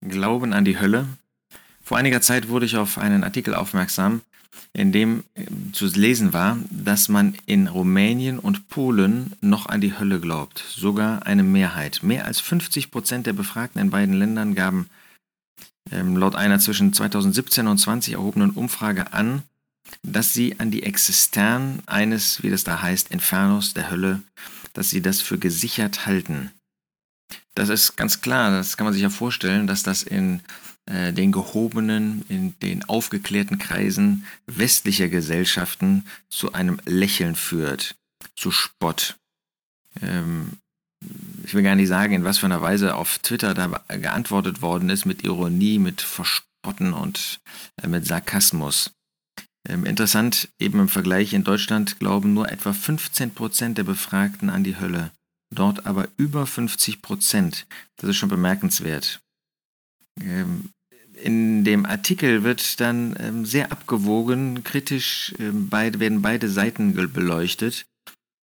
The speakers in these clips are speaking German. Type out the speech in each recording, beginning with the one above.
Glauben an die Hölle. Vor einiger Zeit wurde ich auf einen Artikel aufmerksam, in dem äh, zu lesen war, dass man in Rumänien und Polen noch an die Hölle glaubt. Sogar eine Mehrheit. Mehr als 50 Prozent der Befragten in beiden Ländern gaben ähm, laut einer zwischen 2017 und 20 erhobenen Umfrage an, dass sie an die Existenz eines, wie das da heißt, Infernos der Hölle, dass sie das für gesichert halten. Das ist ganz klar, das kann man sich ja vorstellen, dass das in äh, den gehobenen, in den aufgeklärten Kreisen westlicher Gesellschaften zu einem Lächeln führt, zu Spott. Ähm, ich will gar nicht sagen, in was für einer Weise auf Twitter da geantwortet worden ist, mit Ironie, mit Verspotten und äh, mit Sarkasmus. Ähm, interessant, eben im Vergleich in Deutschland glauben nur etwa 15 Prozent der Befragten an die Hölle dort aber über 50 Prozent. Das ist schon bemerkenswert. Ähm, in dem Artikel wird dann ähm, sehr abgewogen, kritisch ähm, werden beide Seiten beleuchtet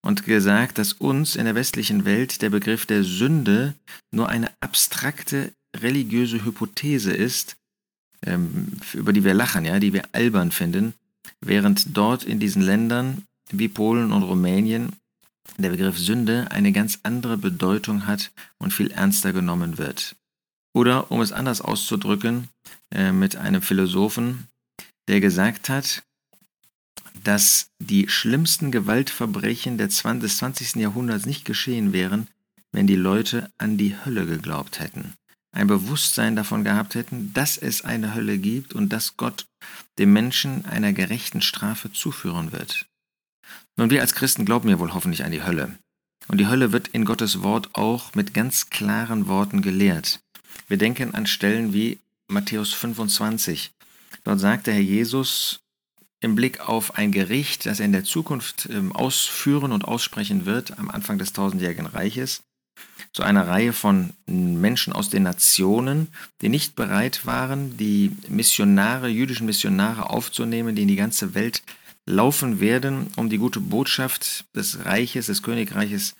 und gesagt, dass uns in der westlichen Welt der Begriff der Sünde nur eine abstrakte religiöse Hypothese ist, über die wir lachen, ja, die wir albern finden, während dort in diesen Ländern wie Polen und Rumänien der Begriff Sünde eine ganz andere Bedeutung hat und viel ernster genommen wird. Oder um es anders auszudrücken, äh, mit einem Philosophen, der gesagt hat, dass die schlimmsten Gewaltverbrechen des 20. Jahrhunderts nicht geschehen wären, wenn die Leute an die Hölle geglaubt hätten, ein Bewusstsein davon gehabt hätten, dass es eine Hölle gibt und dass Gott dem Menschen einer gerechten Strafe zuführen wird. Nun, wir als Christen glauben ja wohl hoffentlich an die Hölle. Und die Hölle wird in Gottes Wort auch mit ganz klaren Worten gelehrt. Wir denken an Stellen wie Matthäus 25. Dort sagt der Herr Jesus im Blick auf ein Gericht, das er in der Zukunft ähm, ausführen und aussprechen wird, am Anfang des tausendjährigen Reiches, zu einer Reihe von Menschen aus den Nationen, die nicht bereit waren, die Missionare, jüdischen Missionare aufzunehmen, die in die ganze Welt laufen werden, um die gute Botschaft des Reiches, des Königreiches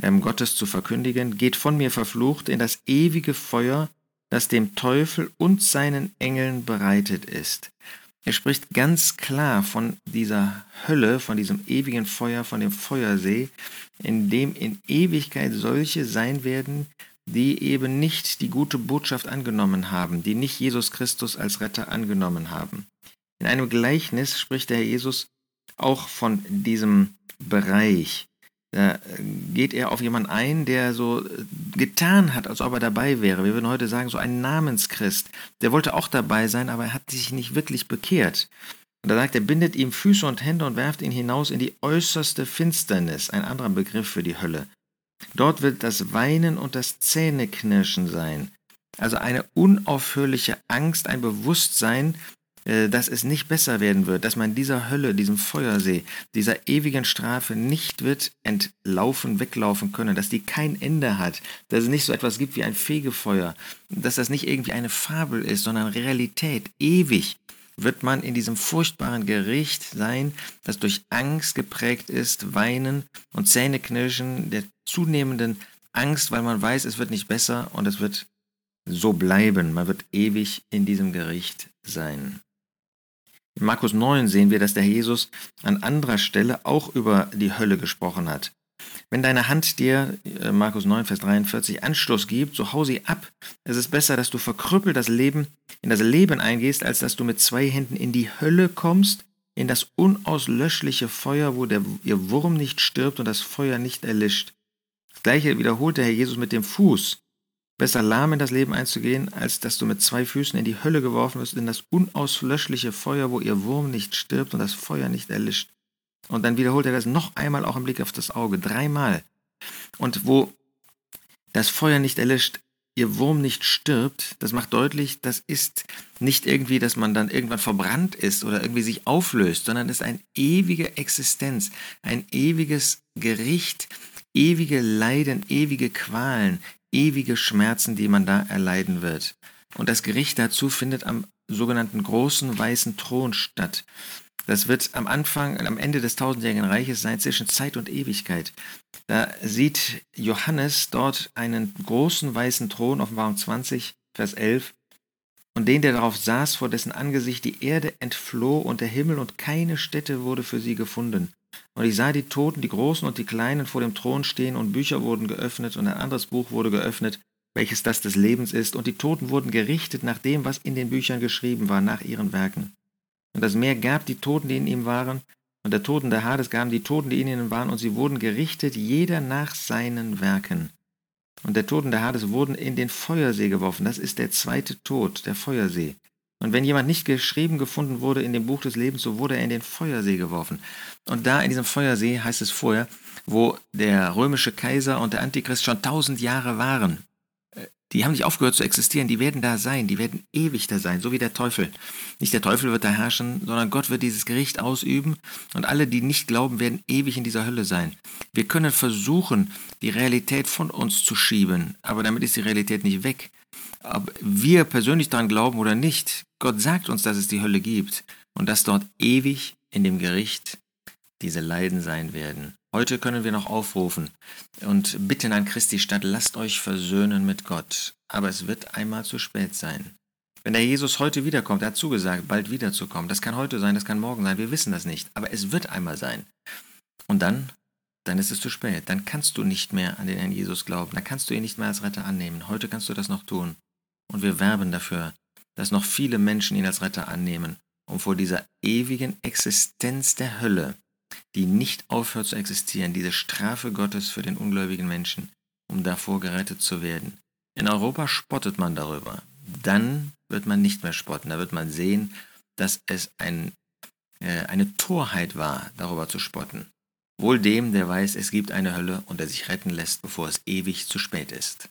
ähm, Gottes zu verkündigen, geht von mir verflucht in das ewige Feuer, das dem Teufel und seinen Engeln bereitet ist. Er spricht ganz klar von dieser Hölle, von diesem ewigen Feuer, von dem Feuersee, in dem in Ewigkeit solche sein werden, die eben nicht die gute Botschaft angenommen haben, die nicht Jesus Christus als Retter angenommen haben. In einem Gleichnis spricht der Herr Jesus auch von diesem Bereich. Da geht er auf jemanden ein, der so getan hat, als ob er dabei wäre. Wir würden heute sagen, so ein Namenschrist. Der wollte auch dabei sein, aber er hat sich nicht wirklich bekehrt. Und da sagt er, bindet ihm Füße und Hände und werft ihn hinaus in die äußerste Finsternis, ein anderer Begriff für die Hölle. Dort wird das Weinen und das Zähneknirschen sein. Also eine unaufhörliche Angst, ein Bewusstsein, äh, dass es nicht besser werden wird, dass man dieser Hölle, diesem Feuersee, dieser ewigen Strafe nicht wird entlaufen, weglaufen können, dass die kein Ende hat, dass es nicht so etwas gibt wie ein Fegefeuer, dass das nicht irgendwie eine Fabel ist, sondern Realität, ewig wird man in diesem furchtbaren Gericht sein, das durch Angst geprägt ist, Weinen und Zähneknirschen der zunehmenden Angst, weil man weiß, es wird nicht besser und es wird so bleiben. Man wird ewig in diesem Gericht sein. In Markus 9 sehen wir, dass der Jesus an anderer Stelle auch über die Hölle gesprochen hat. Wenn deine Hand dir, äh, Markus 9, Vers 43, Anstoß gibt, so hau sie ab. Es ist besser, dass du verkrüppelt das Leben, in das Leben eingehst, als dass du mit zwei Händen in die Hölle kommst, in das unauslöschliche Feuer, wo der, ihr Wurm nicht stirbt und das Feuer nicht erlischt. Das gleiche wiederholt der Herr Jesus mit dem Fuß. Besser lahm in das Leben einzugehen, als dass du mit zwei Füßen in die Hölle geworfen wirst, in das unauslöschliche Feuer, wo ihr Wurm nicht stirbt und das Feuer nicht erlischt. Und dann wiederholt er das noch einmal auch im Blick auf das Auge, dreimal. Und wo das Feuer nicht erlischt, ihr Wurm nicht stirbt, das macht deutlich, das ist nicht irgendwie, dass man dann irgendwann verbrannt ist oder irgendwie sich auflöst, sondern es ist eine ewige Existenz, ein ewiges Gericht, ewige Leiden, ewige Qualen, ewige Schmerzen, die man da erleiden wird. Und das Gericht dazu findet am sogenannten großen weißen Thron statt. Das wird am Anfang, am Ende des tausendjährigen Reiches sein, zwischen Zeit und Ewigkeit. Da sieht Johannes dort einen großen weißen Thron, Offenbarung 20, Vers 11. Und den, der darauf saß, vor dessen Angesicht die Erde entfloh und der Himmel und keine Stätte wurde für sie gefunden. Und ich sah die Toten, die Großen und die Kleinen vor dem Thron stehen, und Bücher wurden geöffnet, und ein anderes Buch wurde geöffnet, welches das des Lebens ist, und die Toten wurden gerichtet nach dem, was in den Büchern geschrieben war, nach ihren Werken. Und das Meer gab die Toten, die in ihm waren, und der Toten der Hades gaben die Toten, die in ihnen waren, und sie wurden gerichtet, jeder nach seinen Werken. Und der Toten der Hades wurden in den Feuersee geworfen. Das ist der zweite Tod, der Feuersee. Und wenn jemand nicht geschrieben gefunden wurde in dem Buch des Lebens, so wurde er in den Feuersee geworfen. Und da in diesem Feuersee heißt es vorher, wo der römische Kaiser und der Antichrist schon tausend Jahre waren. Die haben nicht aufgehört zu existieren, die werden da sein, die werden ewig da sein, so wie der Teufel. Nicht der Teufel wird da herrschen, sondern Gott wird dieses Gericht ausüben und alle, die nicht glauben, werden ewig in dieser Hölle sein. Wir können versuchen, die Realität von uns zu schieben, aber damit ist die Realität nicht weg. Ob wir persönlich daran glauben oder nicht, Gott sagt uns, dass es die Hölle gibt und dass dort ewig in dem Gericht diese Leiden sein werden. Heute können wir noch aufrufen und bitten an Christi Stadt, lasst euch versöhnen mit Gott. Aber es wird einmal zu spät sein. Wenn der Jesus heute wiederkommt, er hat zugesagt, bald wiederzukommen. Das kann heute sein, das kann morgen sein, wir wissen das nicht. Aber es wird einmal sein. Und dann, dann ist es zu spät. Dann kannst du nicht mehr an den Herrn Jesus glauben. Dann kannst du ihn nicht mehr als Retter annehmen. Heute kannst du das noch tun. Und wir werben dafür, dass noch viele Menschen ihn als Retter annehmen, um vor dieser ewigen Existenz der Hölle die nicht aufhört zu existieren, diese Strafe Gottes für den ungläubigen Menschen, um davor gerettet zu werden. In Europa spottet man darüber. Dann wird man nicht mehr spotten. Da wird man sehen, dass es ein, äh, eine Torheit war, darüber zu spotten. Wohl dem, der weiß, es gibt eine Hölle und der sich retten lässt, bevor es ewig zu spät ist.